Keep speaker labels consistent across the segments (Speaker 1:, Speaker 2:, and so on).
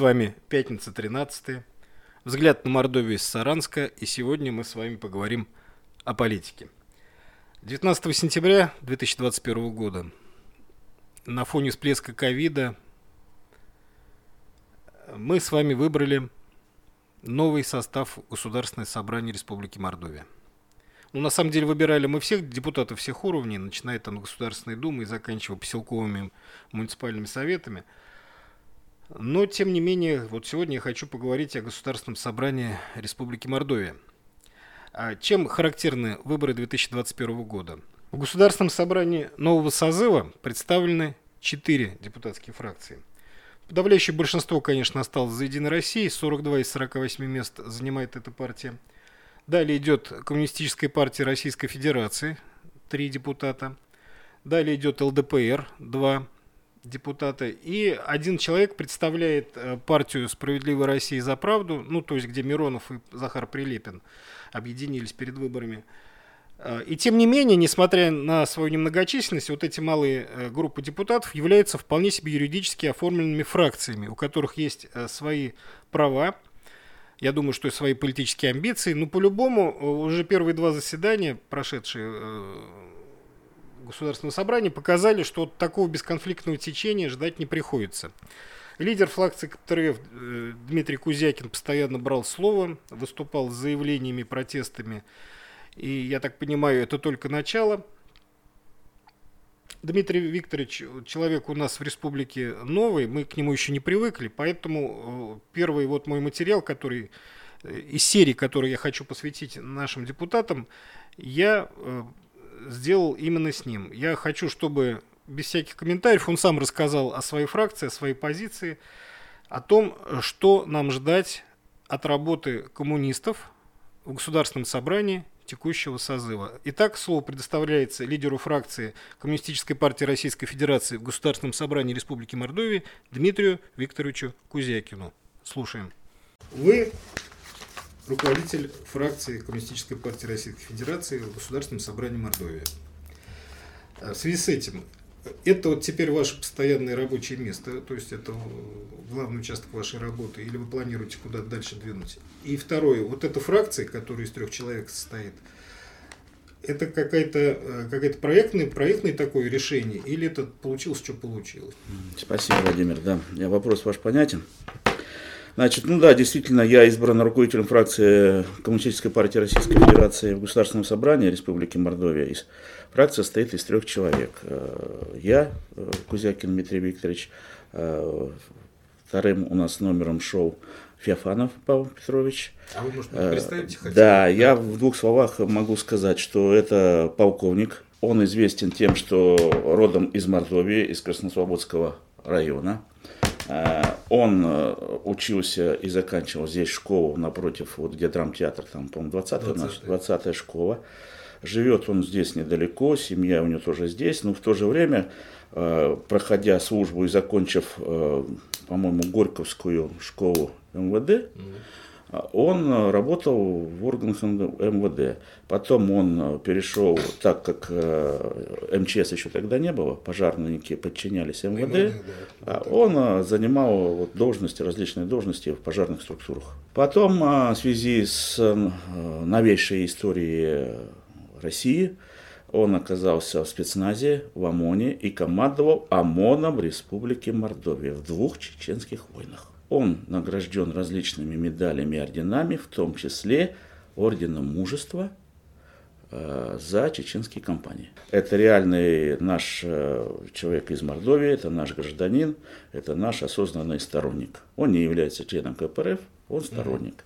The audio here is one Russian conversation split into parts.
Speaker 1: С вами пятница 13 Взгляд на Мордовию из Саранска. И сегодня мы с вами поговорим о политике. 19 сентября 2021 года на фоне всплеска ковида мы с вами выбрали новый состав Государственного собрания Республики Мордовия. Ну, на самом деле, выбирали мы всех депутатов всех уровней, начиная там Государственной Думы и заканчивая поселковыми муниципальными советами – но, тем не менее, вот сегодня я хочу поговорить о Государственном собрании Республики Мордовия. А чем характерны выборы 2021 года? В Государственном собрании нового созыва представлены четыре депутатские фракции. Подавляющее большинство, конечно, осталось за «Единой Россией». 42 из 48 мест занимает эта партия. Далее идет Коммунистическая партия Российской Федерации, три депутата. Далее идет ЛДПР, два депутата, и один человек представляет э, партию «Справедливая Россия за правду», ну, то есть, где Миронов и Захар Прилепин объединились перед выборами. Э, и тем не менее, несмотря на свою немногочисленность, вот эти малые э, группы депутатов являются вполне себе юридически оформленными фракциями, у которых есть свои права, я думаю, что и свои политические амбиции. Но по-любому уже первые два заседания, прошедшие Государственного собрания показали, что от такого бесконфликтного течения ждать не приходится. Лидер фракции КПРФ э, Дмитрий Кузякин постоянно брал слово, выступал с заявлениями, протестами. И я так понимаю, это только начало. Дмитрий Викторович, человек у нас в республике новый, мы к нему еще не привыкли, поэтому э, первый вот мой материал, который э, из серии, который я хочу посвятить нашим депутатам, я сделал именно с ним. Я хочу, чтобы без всяких комментариев он сам рассказал о своей фракции, о своей позиции, о том, что нам ждать от работы коммунистов в Государственном собрании текущего созыва. Итак, слово предоставляется лидеру фракции Коммунистической партии Российской Федерации в Государственном собрании Республики Мордовия Дмитрию Викторовичу Кузякину. Слушаем. Вы руководитель фракции Коммунистической партии Российской Федерации в Государственном собрании Мордовии. А в связи с этим, это вот теперь ваше постоянное рабочее место, то есть это главный участок вашей работы, или вы планируете куда-то дальше двинуть? И второе, вот эта фракция, которая из трех человек состоит, это какая-то э, какая проектное, проектное такое решение, или это получилось, что получилось?
Speaker 2: Спасибо, Владимир. Да, вопрос ваш понятен. Значит, ну да, действительно, я избран руководителем фракции Коммунистической партии Российской Федерации в Государственном собрании Республики Мордовия. Фракция состоит из трех человек. Э, я, э, Кузякин Дмитрий Викторович, э, вторым у нас номером шел Феофанов Павел Петрович.
Speaker 1: А вы, может, представите?
Speaker 2: Да, я в двух словах могу сказать, что это полковник. Он известен тем, что родом из Мордовии, из Краснослободского района. Э, он э, учился и заканчивал здесь школу напротив, вот где драмтеатр, там, по-моему, 20-я 20 20 школа. Живет он здесь недалеко, семья у него тоже здесь, но в то же время, э, проходя службу и закончив, по-моему, Горьковскую школу МВД, mm-hmm он э, работал в органах МВД. Потом он э, перешел, так как э, МЧС еще тогда не было, пожарники подчинялись МВД, а он занимал должности, различные должности в пожарных структурах. Потом в связи с новейшей историей России, он оказался в спецназе в ОМОНе и командовал ОМОНом Республики Мордовия в двух чеченских войнах. Он награжден различными медалями и орденами, в том числе орденом мужества э, за чеченские кампании. Это реальный наш э, человек из Мордовии, это наш гражданин, это наш осознанный сторонник. Он не является членом КПРФ, он сторонник.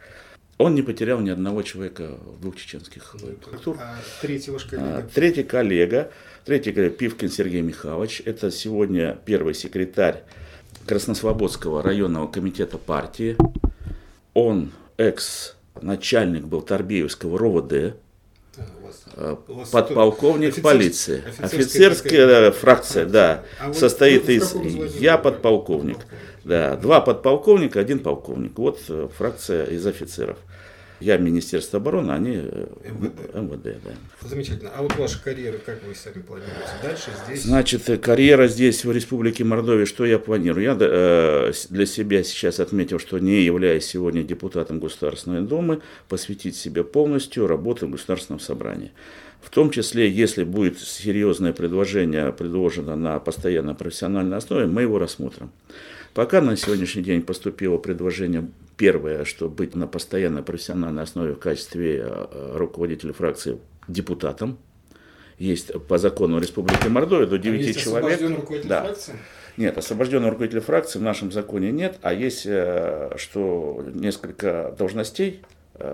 Speaker 2: Он не потерял ни одного человека в двух чеченских
Speaker 1: ну, А третий ваш коллега? А,
Speaker 2: третий коллега, третий коллега Пивкин Сергей Михайлович, это сегодня первый секретарь Краснослободского районного комитета партии. Он экс-начальник был Торбеевского РОВД, э, подполковник полиции. Офицерская, фракция, да, а состоит из... Я подполковник. Да, два подполковника, один полковник. Вот э, фракция из офицеров. Я Министерство обороны, они э, МВД. МВД
Speaker 1: да. Замечательно. А вот ваша карьера, как вы сами планируете? Дальше здесь?
Speaker 2: Значит, э, карьера здесь, в Республике Мордовия, что я планирую? Я э, для себя сейчас отметил, что не являюсь сегодня депутатом Государственной Думы, посвятить себе полностью работе в Государственном собрании. В том числе, если будет серьезное предложение предложено на постоянно профессиональной основе, мы его рассмотрим. Пока на сегодняшний день поступило предложение первое, что быть на постоянной профессиональной основе в качестве э, руководителя фракции депутатом. Есть по закону Республики Мордовия до 9 а есть человек.
Speaker 1: руководитель да. фракции?
Speaker 2: Нет, освобожденного руководителя фракции в нашем законе нет, а есть, э, что несколько должностей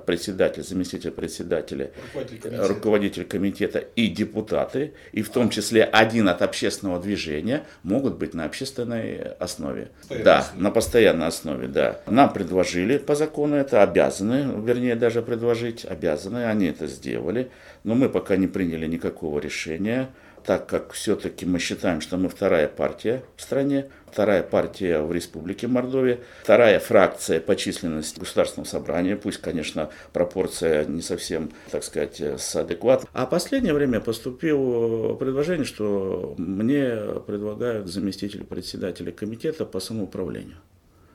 Speaker 2: председатель, заместитель председателя, руководитель комитета. руководитель комитета и депутаты, и в том числе один от общественного движения, могут быть на общественной основе. Постоянной да, основе. на постоянной основе, да. Нам предложили по закону это, обязаны, вернее даже предложить, обязаны, они это сделали, но мы пока не приняли никакого решения так как все-таки мы считаем, что мы вторая партия в стране, вторая партия в Республике Мордовия, вторая фракция по численности Государственного собрания, пусть, конечно, пропорция не совсем, так сказать, адекватна. А в последнее время поступило предложение, что мне предлагают заместитель председателя комитета по самоуправлению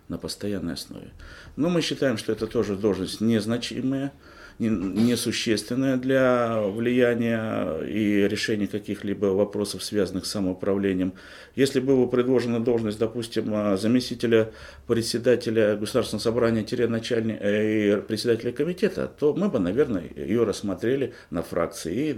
Speaker 2: на постоянной основе. Но мы считаем, что это тоже должность незначимая, несущественная для влияния и решения каких-либо вопросов, связанных с самоуправлением. Если была предложена должность, допустим, а, заместителя председателя Государственного собрания-начальника э, и председателя комитета, то мы бы, наверное, ее рассмотрели на фракции и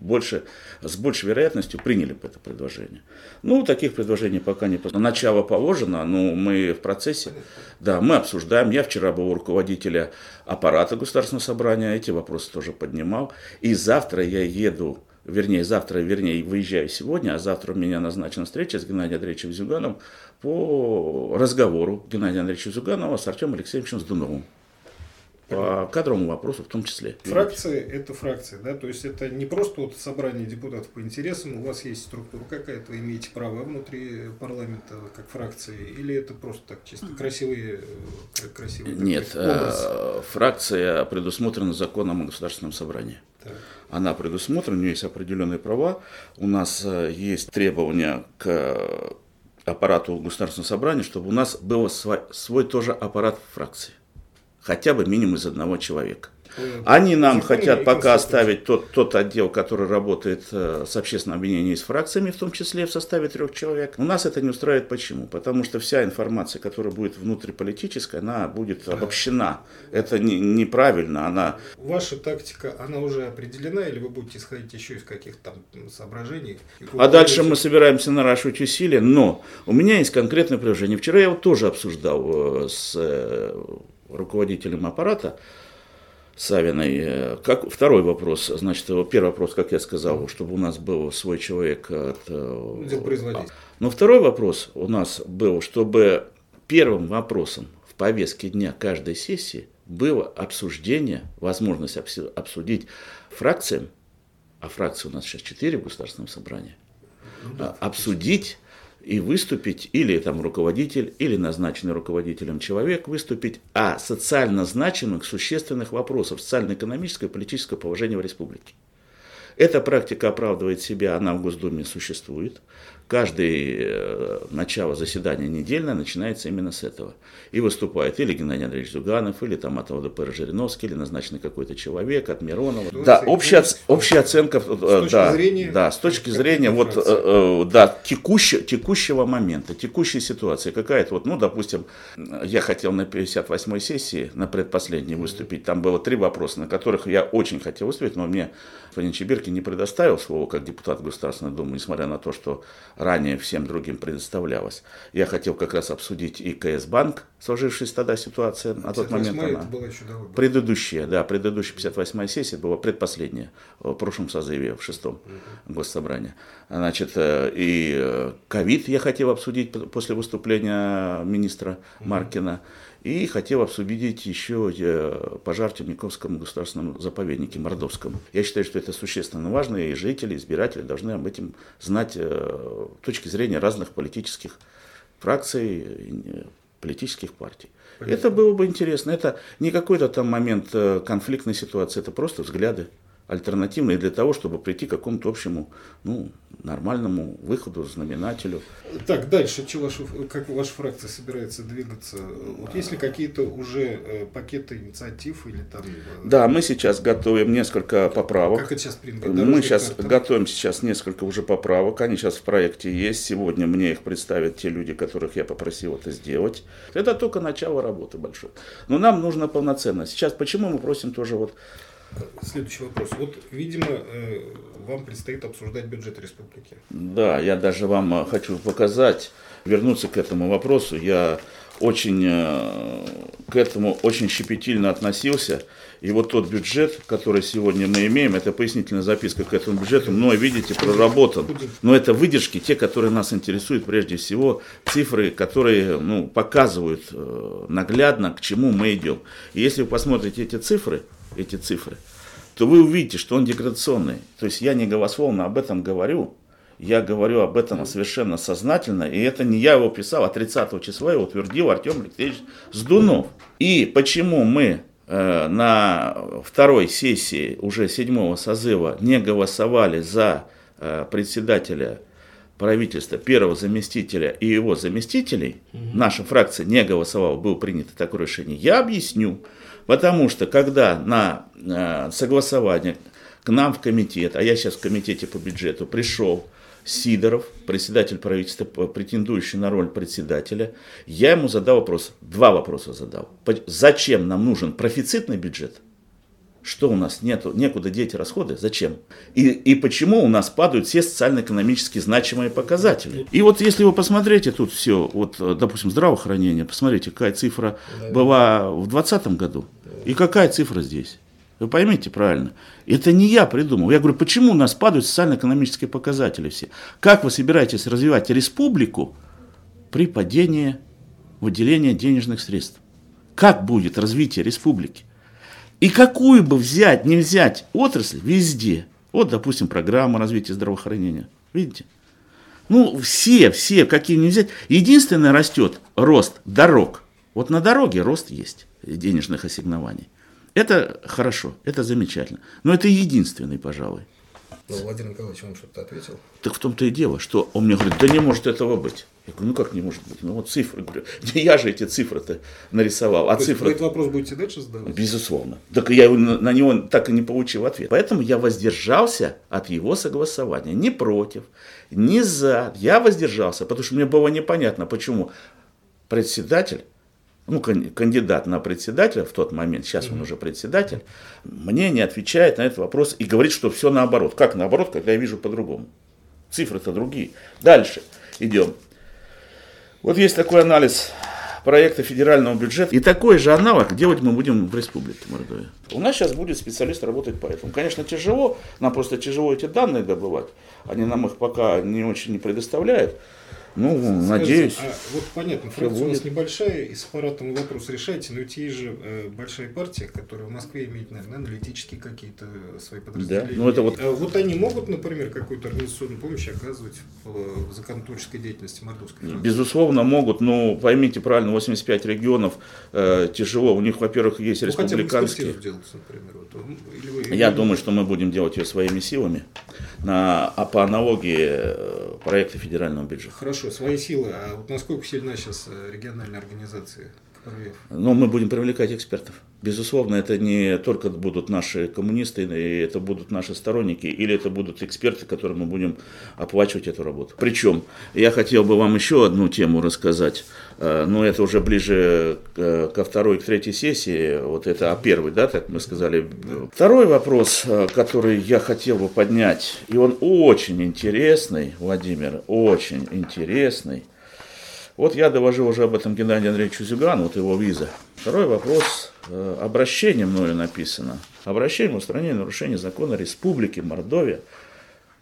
Speaker 2: больше, с большей вероятностью приняли бы это предложение. Ну, таких предложений пока не Начало положено, но мы в процессе, да, мы обсуждаем. Я вчера был у руководителя аппарата Государственного собрания, эти вопросы тоже поднимал. И завтра я еду вернее, завтра, вернее, выезжаю сегодня, а завтра у меня назначена встреча с Геннадием Андреевичем Зюганом по разговору Геннадия Андреевича Зюганова с Артемом Алексеевичем Сдуновым по кадровому вопросу в том числе.
Speaker 1: Фракции – это фракции, да? То есть это не просто вот собрание депутатов по интересам, у вас есть структура какая-то, вы имеете право внутри парламента как фракции, или это просто так чисто красивые,
Speaker 2: э, красивые Нет, э, фракция предусмотрена законом о государственном собрании. Так. Она предусмотрена, у нее есть определенные права, у нас э, есть требования к аппарату государственного собрания, чтобы у нас был свой, свой тоже аппарат фракции хотя бы минимум из одного человека. Они нам хотят пока оставить тот, тот отдел, который работает э, с общественным объединением с фракциями, в том числе в составе трех человек. У нас это не устраивает. Почему? Потому что вся информация, которая будет внутриполитическая, она будет обобщена. Это не, неправильно. Она...
Speaker 1: Ваша тактика, она уже определена, или вы будете исходить еще из каких-то там соображений?
Speaker 2: А дальше мы собираемся наращивать усилия, но у меня есть конкретное предложение. Вчера я вот тоже обсуждал э, с э, руководителем аппарата, Савиной. Э, как, второй вопрос, значит, первый вопрос, как я сказал, чтобы у нас был свой человек от...
Speaker 1: А,
Speaker 2: но второй вопрос у нас был, чтобы первым вопросом в повестке дня каждой сессии было обсуждение, возможность обсудить фракциям, а фракции у нас сейчас четыре в Государственном собрании, ну, да, обсудить и выступить, или там руководитель, или назначенный руководителем человек выступить о социально значимых, существенных вопросах социально-экономического и политического положения в республике. Эта практика оправдывает себя, она в Госдуме существует. Каждое э, начало заседания недельное начинается именно с этого. И выступает или Геннадий Андреевич Зуганов, или там от ЛДПР Жириновский, или назначенный какой-то человек от Миронова. Ну, да, общая, общая оценка, с
Speaker 1: точки
Speaker 2: да,
Speaker 1: зрения,
Speaker 2: да, с точки зрения вот, э, да, текущего, текущего момента, текущей ситуации. Какая-то вот, ну, допустим, я хотел на 58-й сессии, на предпоследней выступить. Там было три вопроса, на которых я очень хотел выступить, но мне господин Чебирки не предоставил слово как депутат Государственной Думы, несмотря на то, что ранее всем другим предоставлялось. Я хотел как раз обсудить и КС Банк, сложившаяся тогда ситуация на тот момент. Она,
Speaker 1: была еще давно.
Speaker 2: предыдущая, да, предыдущая 58-я сессия была предпоследняя в прошлом созыве, в шестом угу. госсобрании. Значит, э, и э, ковид я хотел обсудить после выступления министра угу. Маркина. И хотел обсудить еще э, пожар в Темниковском государственном заповеднике Мордовском. Я считаю, что это существенно важно, и жители, избиратели должны об этом знать э, с точки зрения разных политических фракций, политических партий. Понятно. Это было бы интересно. Это не какой-то там момент э, конфликтной ситуации, это просто взгляды альтернативные для того, чтобы прийти к какому-то общему, ну, нормальному выходу, знаменателю.
Speaker 1: Так, дальше, что ваша, как ваша фракция собирается двигаться? Вот есть ли какие-то уже э, пакеты инициатив или там... Э,
Speaker 2: да, мы сейчас готовим несколько поправок.
Speaker 1: Как это сейчас принято?
Speaker 2: Мы сейчас карта? готовим сейчас несколько уже поправок, они сейчас в проекте есть. Сегодня мне их представят те люди, которых я попросил это сделать. Это только начало работы большой. Но нам нужно полноценно. Сейчас почему мы просим тоже вот
Speaker 1: Следующий вопрос. Вот, видимо, э, вам предстоит обсуждать бюджет республики.
Speaker 2: Да, я даже вам э, хочу показать, вернуться к этому вопросу. Я очень э, к этому очень щепетильно относился. И вот тот бюджет, который сегодня мы имеем, это пояснительная записка к этому бюджету, но, видите, проработан. Но это выдержки, те, которые нас интересуют прежде всего, цифры, которые ну, показывают наглядно, к чему мы идем. И если вы посмотрите эти цифры, эти цифры, то вы увидите, что он деградационный. То есть я не голословно об этом говорю, я говорю об этом совершенно сознательно, и это не я его писал, а 30 числа его утвердил Артем Алексеевич Сдунов. И почему мы э, на второй сессии уже седьмого созыва не голосовали за э, председателя правительства, первого заместителя и его заместителей, угу. наша фракция не голосовала, было принято такое решение, я объясню. Потому что когда на э, согласование к нам в комитет, а я сейчас в комитете по бюджету, пришел Сидоров, председатель правительства, претендующий на роль председателя, я ему задал вопрос, два вопроса задал. Зачем нам нужен профицитный бюджет? Что у нас нету, некуда деть расходы? Зачем? И, и почему у нас падают все социально-экономически значимые показатели? И вот если вы посмотрите тут все, вот, допустим, здравоохранение, посмотрите, какая цифра была в 2020 году, и какая цифра здесь? Вы поймите правильно. Это не я придумал. Я говорю, почему у нас падают социально-экономические показатели все? Как вы собираетесь развивать республику при падении выделения денежных средств? Как будет развитие республики? И какую бы взять, не взять отрасль везде. Вот, допустим, программа развития здравоохранения. Видите? Ну, все, все, какие не взять. Единственное растет рост дорог. Вот на дороге рост есть денежных ассигнований. Это хорошо, это замечательно. Но это единственный, пожалуй.
Speaker 1: Но Владимир Николаевич вам что-то ответил?
Speaker 2: Так в том-то и дело, что он мне говорит, да не может этого быть. Я говорю, ну как не может быть? Ну вот цифры. Говорю, я же эти цифры-то нарисовал. А
Speaker 1: То
Speaker 2: цифры...
Speaker 1: Вы этот вопрос будете дальше задавать?
Speaker 2: Безусловно. Так я на него так и не получил ответ. Поэтому я воздержался от его согласования. Не против, не за. Я воздержался, потому что мне было непонятно, почему председатель ну, кандидат на председателя в тот момент, сейчас он уже председатель, мне не отвечает на этот вопрос и говорит, что все наоборот. Как наоборот, когда я вижу по-другому? Цифры-то другие. Дальше идем. Вот есть такой анализ проекта федерального бюджета. И такой же аналог делать мы будем в Республике Мордовия. У нас сейчас будет специалист работать по этому. Конечно, тяжело, нам просто тяжело эти данные добывать. Они нам их пока не очень не предоставляют. Ну, Скажите, надеюсь.
Speaker 1: А вот понятно, фракция у нас небольшая, и с аппаратом вопрос решаете, но ведь есть же э, большая партия, которая в Москве имеет, наверное, аналитические какие-то свои подразделения. Да, ну это вот... А вот они могут, например, какую-то организационную помощь оказывать в, в законотворческой деятельности мордовской фракции?
Speaker 2: Безусловно, могут, но поймите правильно, 85 регионов э, тяжело. У них, во-первых, есть ну, республиканские. Хотя бы делать, например. Вот, или вы, Я или... думаю, что мы будем делать ее своими силами на, а по аналогии проекта федерального бюджета.
Speaker 1: Хорошо, свои силы. А вот насколько сильна сейчас э, региональная организация?
Speaker 2: Ну, мы будем привлекать экспертов. Безусловно, это не только будут наши коммунисты, это будут наши сторонники, или это будут эксперты, которым мы будем оплачивать эту работу. Причем, я хотел бы вам еще одну тему рассказать, э, но это уже ближе ко второй, к третьей сессии, вот это а первый, да, так мы сказали. Второй вопрос, э, который я хотел бы поднять, и он очень интересный, Владимир, очень интересный. Вот я довожу уже об этом Геннадию Андреевичу Зюгану, вот его виза. Второй вопрос, э, обращение мною написано. Обращение в устранение нарушения закона Республики Мордовия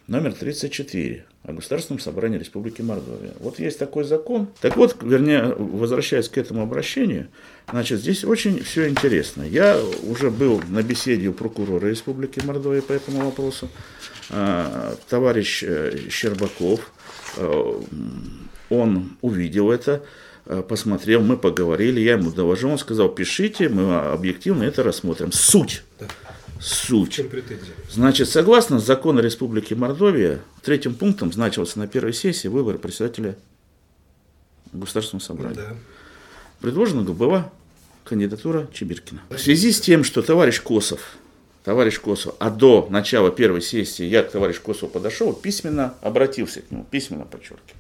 Speaker 2: номер 34 о Государственном собрании Республики Мордовия. Вот есть такой закон. Так вот, вернее, возвращаясь к этому обращению, значит, здесь очень все интересно. Я уже был на беседе у прокурора Республики Мордовия по этому вопросу. А, товарищ э, Щербаков, э, он увидел это, э, посмотрел, мы поговорили, я ему доложил, он сказал, пишите, мы объективно это рассмотрим. Суть. Да. Суть. Значит, согласно закону Республики Мордовия, третьим пунктом значился на первой сессии выбор председателя Государственного собрания. Да. Предложена была кандидатура Чебиркина. В связи с тем, что товарищ Косов, товарищ Косов, а до начала первой сессии я к товарищу Косову подошел, письменно обратился к нему, письменно подчеркиваю,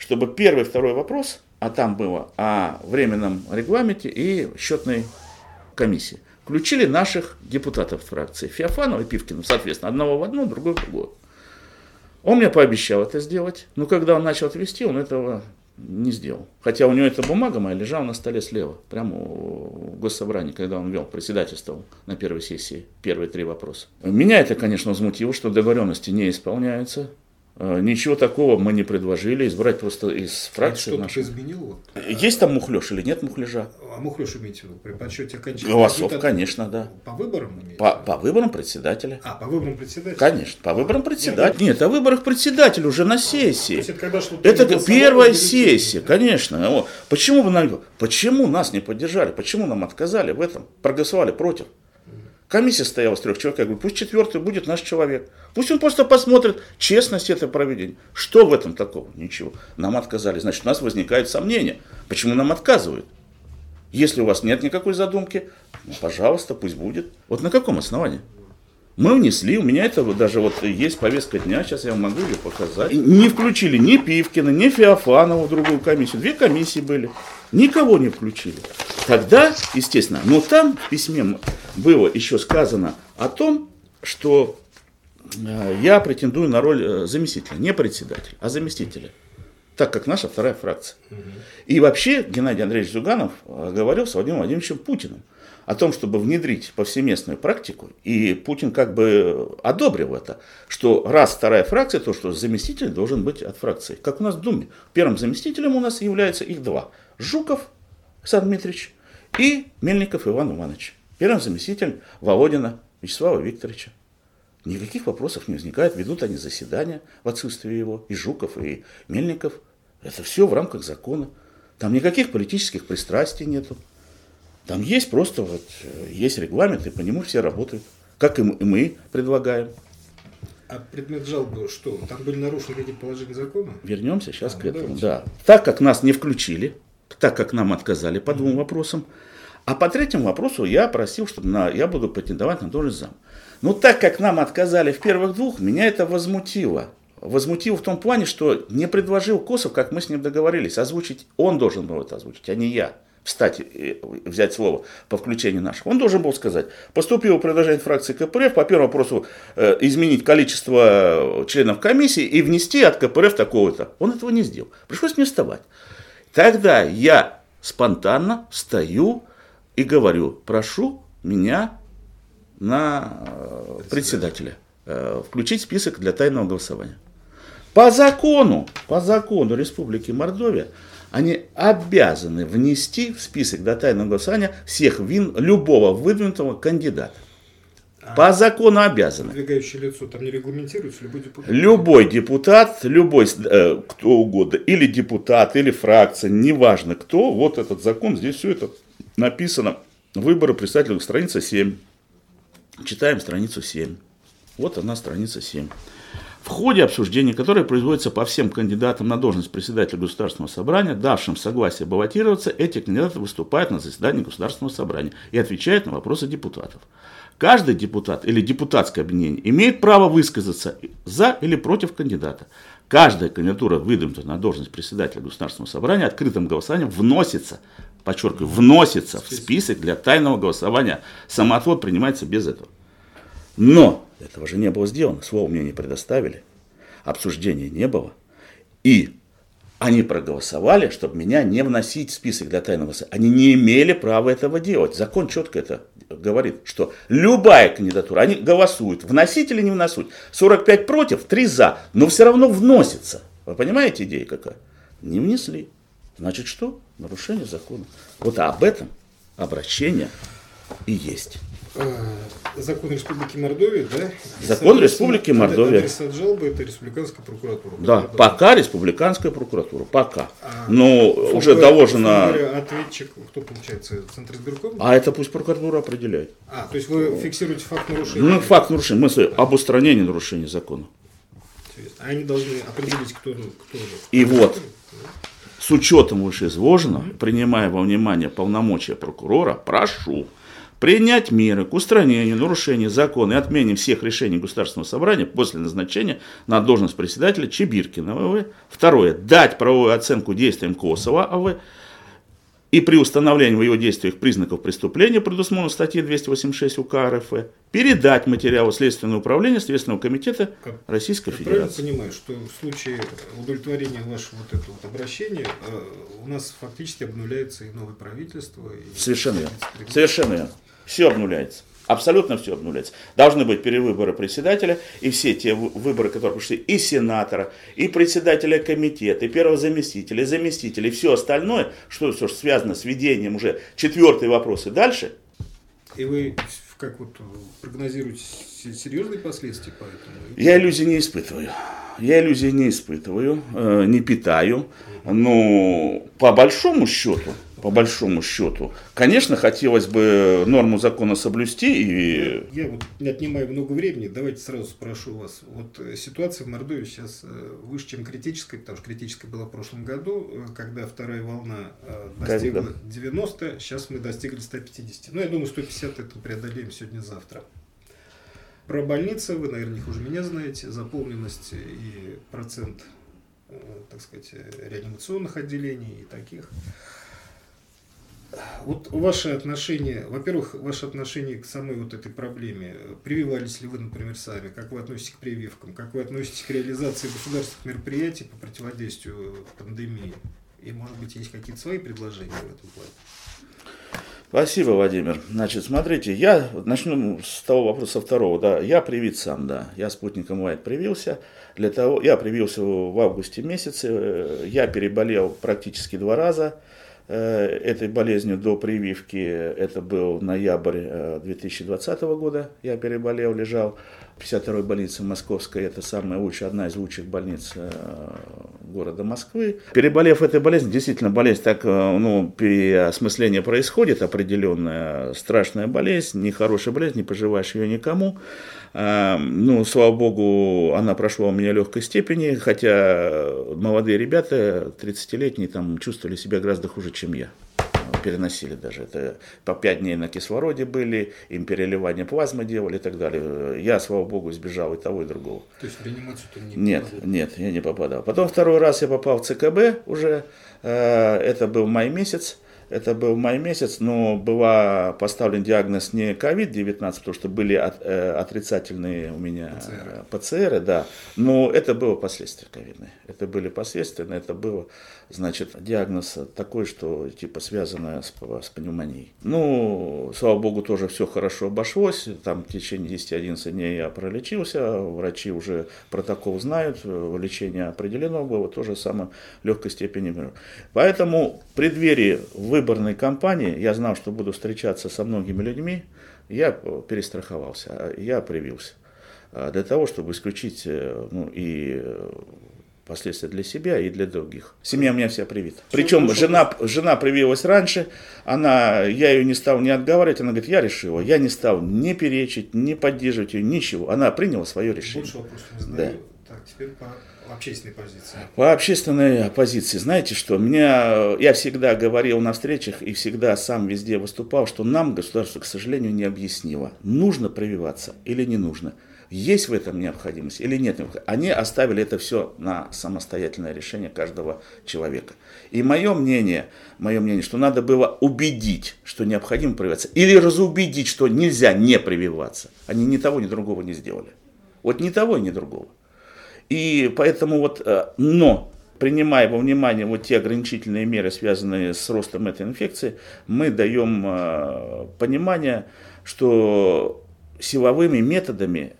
Speaker 2: чтобы первый, второй вопрос, а там было о временном регламенте и счетной комиссии, включили наших депутатов фракции Феофанова и Пивкина, соответственно, одного в одну, другого в другую. Он мне пообещал это сделать, но когда он начал отвести, он этого не сделал. Хотя у него эта бумага моя лежала на столе слева, прямо в госсобрании, когда он вел, председательствовал на первой сессии, первые три вопроса. Меня это, конечно, возмутило, что договоренности не исполняются. Э, ничего такого мы не предложили, избрать просто из фракции.
Speaker 1: Что-то нашей. изменил?
Speaker 2: Есть там мухлёж или нет мухляжа?
Speaker 1: А мухлёж имеете в виду? При подсчете окончательных
Speaker 2: Голосов, конечно, да.
Speaker 1: По выборам
Speaker 2: по, по выборам председателя.
Speaker 1: А, по выборам председателя?
Speaker 2: Конечно, по выборам председателя. Нет, нет о выборах председателя уже на сессии. То есть это когда это первая сессия, конечно. Почему, вы почему нас не поддержали? Почему нам отказали в этом? Проголосовали против. Комиссия стояла с трех человек. Я говорю, пусть четвертый будет наш человек. Пусть он просто посмотрит честность этого проведения. Что в этом такого? Ничего. Нам отказали. Значит, у нас возникает сомнение. Почему нам отказывают? Если у вас нет никакой задумки, ну, пожалуйста, пусть будет. Вот на каком основании? Мы внесли, у меня это даже вот есть повестка дня, сейчас я могу ее показать. Не включили ни Пивкина, ни Феофанова в другую комиссию. Две комиссии были. Никого не включили. Тогда, естественно, но там в письме было еще сказано о том, что э, я претендую на роль э, заместителя, не председателя, а заместителя, так как наша вторая фракция. И вообще Геннадий Андреевич Зюганов э, говорил с Владимиром Владимировичем Путиным о том, чтобы внедрить повсеместную практику, и Путин как бы одобрил это, что раз вторая фракция, то что заместитель должен быть от фракции. Как у нас в Думе. Первым заместителем у нас является их два. Жуков Александр Дмитриевич и Мельников Иван Иванович. Первым заместителем Володина Вячеслава Викторовича. Никаких вопросов не возникает, ведут они заседания в отсутствие его, и Жуков, и Мельников. Это все в рамках закона. Там никаких политических пристрастий нету. Там есть просто вот, э, есть регламент, и по нему все работают. Как и мы предлагаем.
Speaker 1: А предмет жалобы что? Там были нарушены какие-то положения закона?
Speaker 2: Вернемся сейчас а, к ну этому. Давайте. Да. Так как нас не включили, так как нам отказали по двум вопросам, а по третьему вопросу я просил, чтобы на, я буду претендовать на должность зам. Но так как нам отказали в первых двух, меня это возмутило. Возмутило в том плане, что не предложил Косов, как мы с ним договорились, озвучить. Он должен был это озвучить, а не я. Встать, взять слово по включению нашего. Он должен был сказать, поступило предложение фракции КПРФ по первому вопросу э, изменить количество членов комиссии и внести от КПРФ такого-то. Он этого не сделал. Пришлось мне вставать. Тогда я спонтанно встаю и говорю, прошу меня на э, председателя э, включить список для тайного голосования. По закону, по закону Республики Мордовия, они обязаны внести в список для тайного голосования всех вин любого выдвинутого кандидата. А По закону обязаны.
Speaker 1: Выдвигающее лицо там не регламентируется, любой депутат?
Speaker 2: Любой депутат, любой, э, кто угодно, или депутат, или фракция, неважно кто, вот этот закон, здесь все это написано. Выборы представителей, страница 7. Читаем страницу 7. Вот она, страница 7. В ходе обсуждения, которое производится по всем кандидатам на должность председателя Государственного собрания, давшим согласие баллотироваться, эти кандидаты выступают на заседании Государственного собрания и отвечают на вопросы депутатов. Каждый депутат или депутатское объединение имеет право высказаться за или против кандидата. Каждая кандидатура, выдвинутая на должность председателя Государственного собрания, открытым голосованием вносится, подчеркиваю, вносится в список для тайного голосования. Самоотвод принимается без этого. Но этого же не было сделано, слова мне не предоставили, обсуждения не было. И они проголосовали, чтобы меня не вносить в список для тайного голосования. Они не имели права этого делать. Закон четко это говорит, что любая кандидатура, они голосуют, вносить или не вносить. 45 против, 3 за, но все равно вносится. Вы понимаете идея какая? Не внесли. Значит что? Нарушение закона. Вот об этом обращение и есть.
Speaker 1: Закон Республики Мордовия, да?
Speaker 2: Закон Республики Мордовия.
Speaker 1: Адрес жалобы это Республиканская прокуратура.
Speaker 2: Да, пока Республиканская прокуратура, пока. А, Но уже доложено...
Speaker 1: Ответчик, кто получается, Центр избирком?
Speaker 2: А это пусть прокуратура определяет.
Speaker 1: А, то есть вы фиксируете факт нарушения?
Speaker 2: Ну, факт нарушения, мы об устранении нарушения закона.
Speaker 1: А они должны определить, кто, кто
Speaker 2: И вот, с учетом вышеизложенного, принимая во внимание полномочия прокурора, прошу принять меры к устранению нарушений закона и отмене всех решений Государственного собрания после назначения на должность председателя Чебиркина ВВ. Второе. Дать правовую оценку действиям Косова АВ и при установлении в его действиях признаков преступления, предусмотренных статьей 286 УК РФ, передать материалы Следственного управления Следственного комитета как, Российской Федерации. Я
Speaker 1: правильно понимаю, что в случае удовлетворения вашего вот этого вот обращения э, у нас фактически обнуляется и новое правительство? И
Speaker 2: Совершенно верно. Совершенно верно. Все обнуляется. Абсолютно все обнуляется. Должны быть перевыборы председателя и все те выборы, которые пришли, и сенатора, и председателя комитета, и первого заместителя, и заместителя, и все остальное, что все связано с ведением уже четвертый вопрос и дальше.
Speaker 1: И вы как вот прогнозируете серьезные последствия по этому?
Speaker 2: Я иллюзий не испытываю. Я иллюзий не испытываю, э, не питаю. Но по большому счету, по большому счету. Конечно, хотелось бы норму закона соблюсти. И...
Speaker 1: Я вот не отнимаю много времени, давайте сразу спрошу вас. Вот э, ситуация в Мордовии сейчас э, выше, чем критическая, потому что критическая была в прошлом году, э, когда вторая волна достигла Ковида. 90, сейчас мы достигли 150. Ну, я думаю, 150 это преодолеем сегодня-завтра. Про больницы вы, наверное, не хуже меня знаете, заполненность и процент, так сказать, реанимационных отделений и таких. Вот ваше отношение, во-первых, ваше отношение к самой вот этой проблеме. Прививались ли вы, например, сами? Как вы относитесь к прививкам? Как вы относитесь к реализации государственных мероприятий по противодействию пандемии? И, может быть, есть какие-то свои предложения в этом плане?
Speaker 2: Спасибо, Владимир. Значит, смотрите, я начну с того вопроса второго. Да, я привит сам, да. Я спутником Лайт привился. Для того, я привился в августе месяце. Я переболел практически два раза. Э, этой болезнью до прививки. Это был ноябрь 2020 э, года. Я переболел, лежал 52-й больнице Московской. Это самая лучшая, одна из лучших больниц э, города Москвы. Переболев этой болезнью, действительно болезнь так, ну, переосмысление происходит, определенная страшная болезнь, нехорошая болезнь, не пожелаешь ее никому. Ну, слава богу, она прошла у меня легкой степени, хотя молодые ребята, 30-летние, там чувствовали себя гораздо хуже, чем я переносили даже. Это по 5 дней на кислороде были, им переливание плазмы делали и так далее. Я, слава богу, избежал и того, и другого.
Speaker 1: То есть в реанимацию ты не
Speaker 2: Нет, попадал? нет, я не попадал. Потом второй раз я попал в ЦКБ уже, э, это был май месяц. Это был май месяц, но была поставлен диагноз не COVID-19, потому что были от, э, отрицательные у меня ПЦР. Да. Но это было последствия ковидные. Это были последствия, это было значит, диагноз такой, что типа связанное с, с пневмонией. Ну, слава богу, тоже все хорошо обошлось. Там в течение 10-11 дней я пролечился. Врачи уже протокол знают, лечение определено было, тоже самое легкой степени. Поэтому в преддверии выборной кампании я знал, что буду встречаться со многими людьми. Я перестраховался, я привился для того, чтобы исключить э, ну, и последствия для себя и для других. Семья у меня вся привита. Причем жена, жена привилась раньше, она, я ее не стал не отговаривать, она говорит, я решила, я не стал ни перечить, ни поддерживать ее, ничего. Она приняла свое решение.
Speaker 1: Больше вопросов не знаю. Да. Так, теперь по общественной позиции.
Speaker 2: По общественной позиции, знаете что, меня, я всегда говорил на встречах и всегда сам везде выступал, что нам государство, к сожалению, не объяснило, нужно прививаться или не нужно есть в этом необходимость или нет. Они оставили это все на самостоятельное решение каждого человека. И мое мнение, мое мнение, что надо было убедить, что необходимо прививаться, или разубедить, что нельзя не прививаться. Они ни того, ни другого не сделали. Вот ни того, ни другого. И поэтому вот, э, но принимая во внимание вот те ограничительные меры, связанные с ростом этой инфекции, мы даем э, понимание, что силовыми методами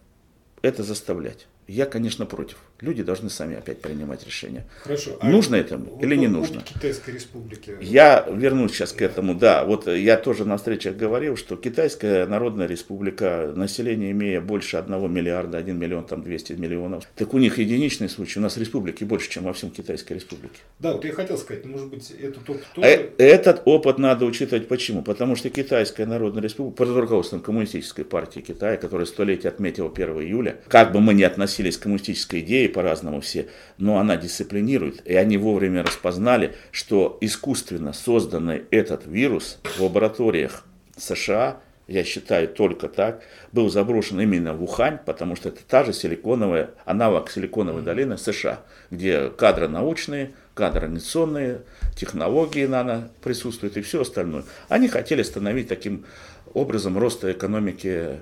Speaker 2: это заставлять. Я, конечно, против. Люди должны сами опять принимать решение.
Speaker 1: Хорошо.
Speaker 2: А нужно это вот или не нужно?
Speaker 1: Китайской республики.
Speaker 2: Я вернусь сейчас к этому. Да, вот я тоже на встречах говорил, что Китайская Народная Республика, население имея больше 1 миллиарда, 1 миллион, там 200 миллионов, так у них единичный случай. У нас республики больше, чем во всем Китайской Республике.
Speaker 1: Да, вот я хотел сказать, может быть, этот опыт
Speaker 2: тоже... Э, этот опыт надо учитывать почему? Потому что Китайская Народная Республика, под руководством Коммунистической партии Китая, которая столетие отметила 1 июля, как бы мы ни относились к коммунистической идее, по-разному все, но она дисциплинирует. И они вовремя распознали, что искусственно созданный этот вирус в лабораториях США, я считаю только так, был заброшен именно в Ухань, потому что это та же силиконовая, аналог силиконовой долины США, где кадры научные, кадры организационные, технологии нано присутствуют и все остальное. Они хотели остановить таким образом роста экономики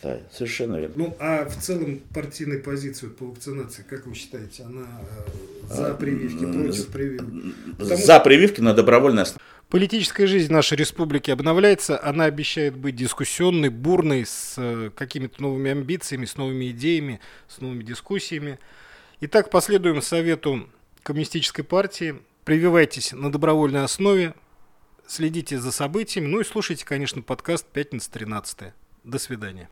Speaker 2: Китая. Совершенно верно.
Speaker 1: Ну, а в целом партийная позиция по вакцинации, как вы считаете, она э, за прививки, против прививки?
Speaker 2: Потому за прививки на добровольной основе.
Speaker 1: Политическая жизнь нашей республики обновляется, она обещает быть дискуссионной, бурной, с э, какими-то новыми амбициями, с новыми идеями, с новыми дискуссиями. Итак, последуем совету Коммунистической партии. Прививайтесь на добровольной основе, следите за событиями, ну и слушайте, конечно, подкаст «Пятница 13 До свидания.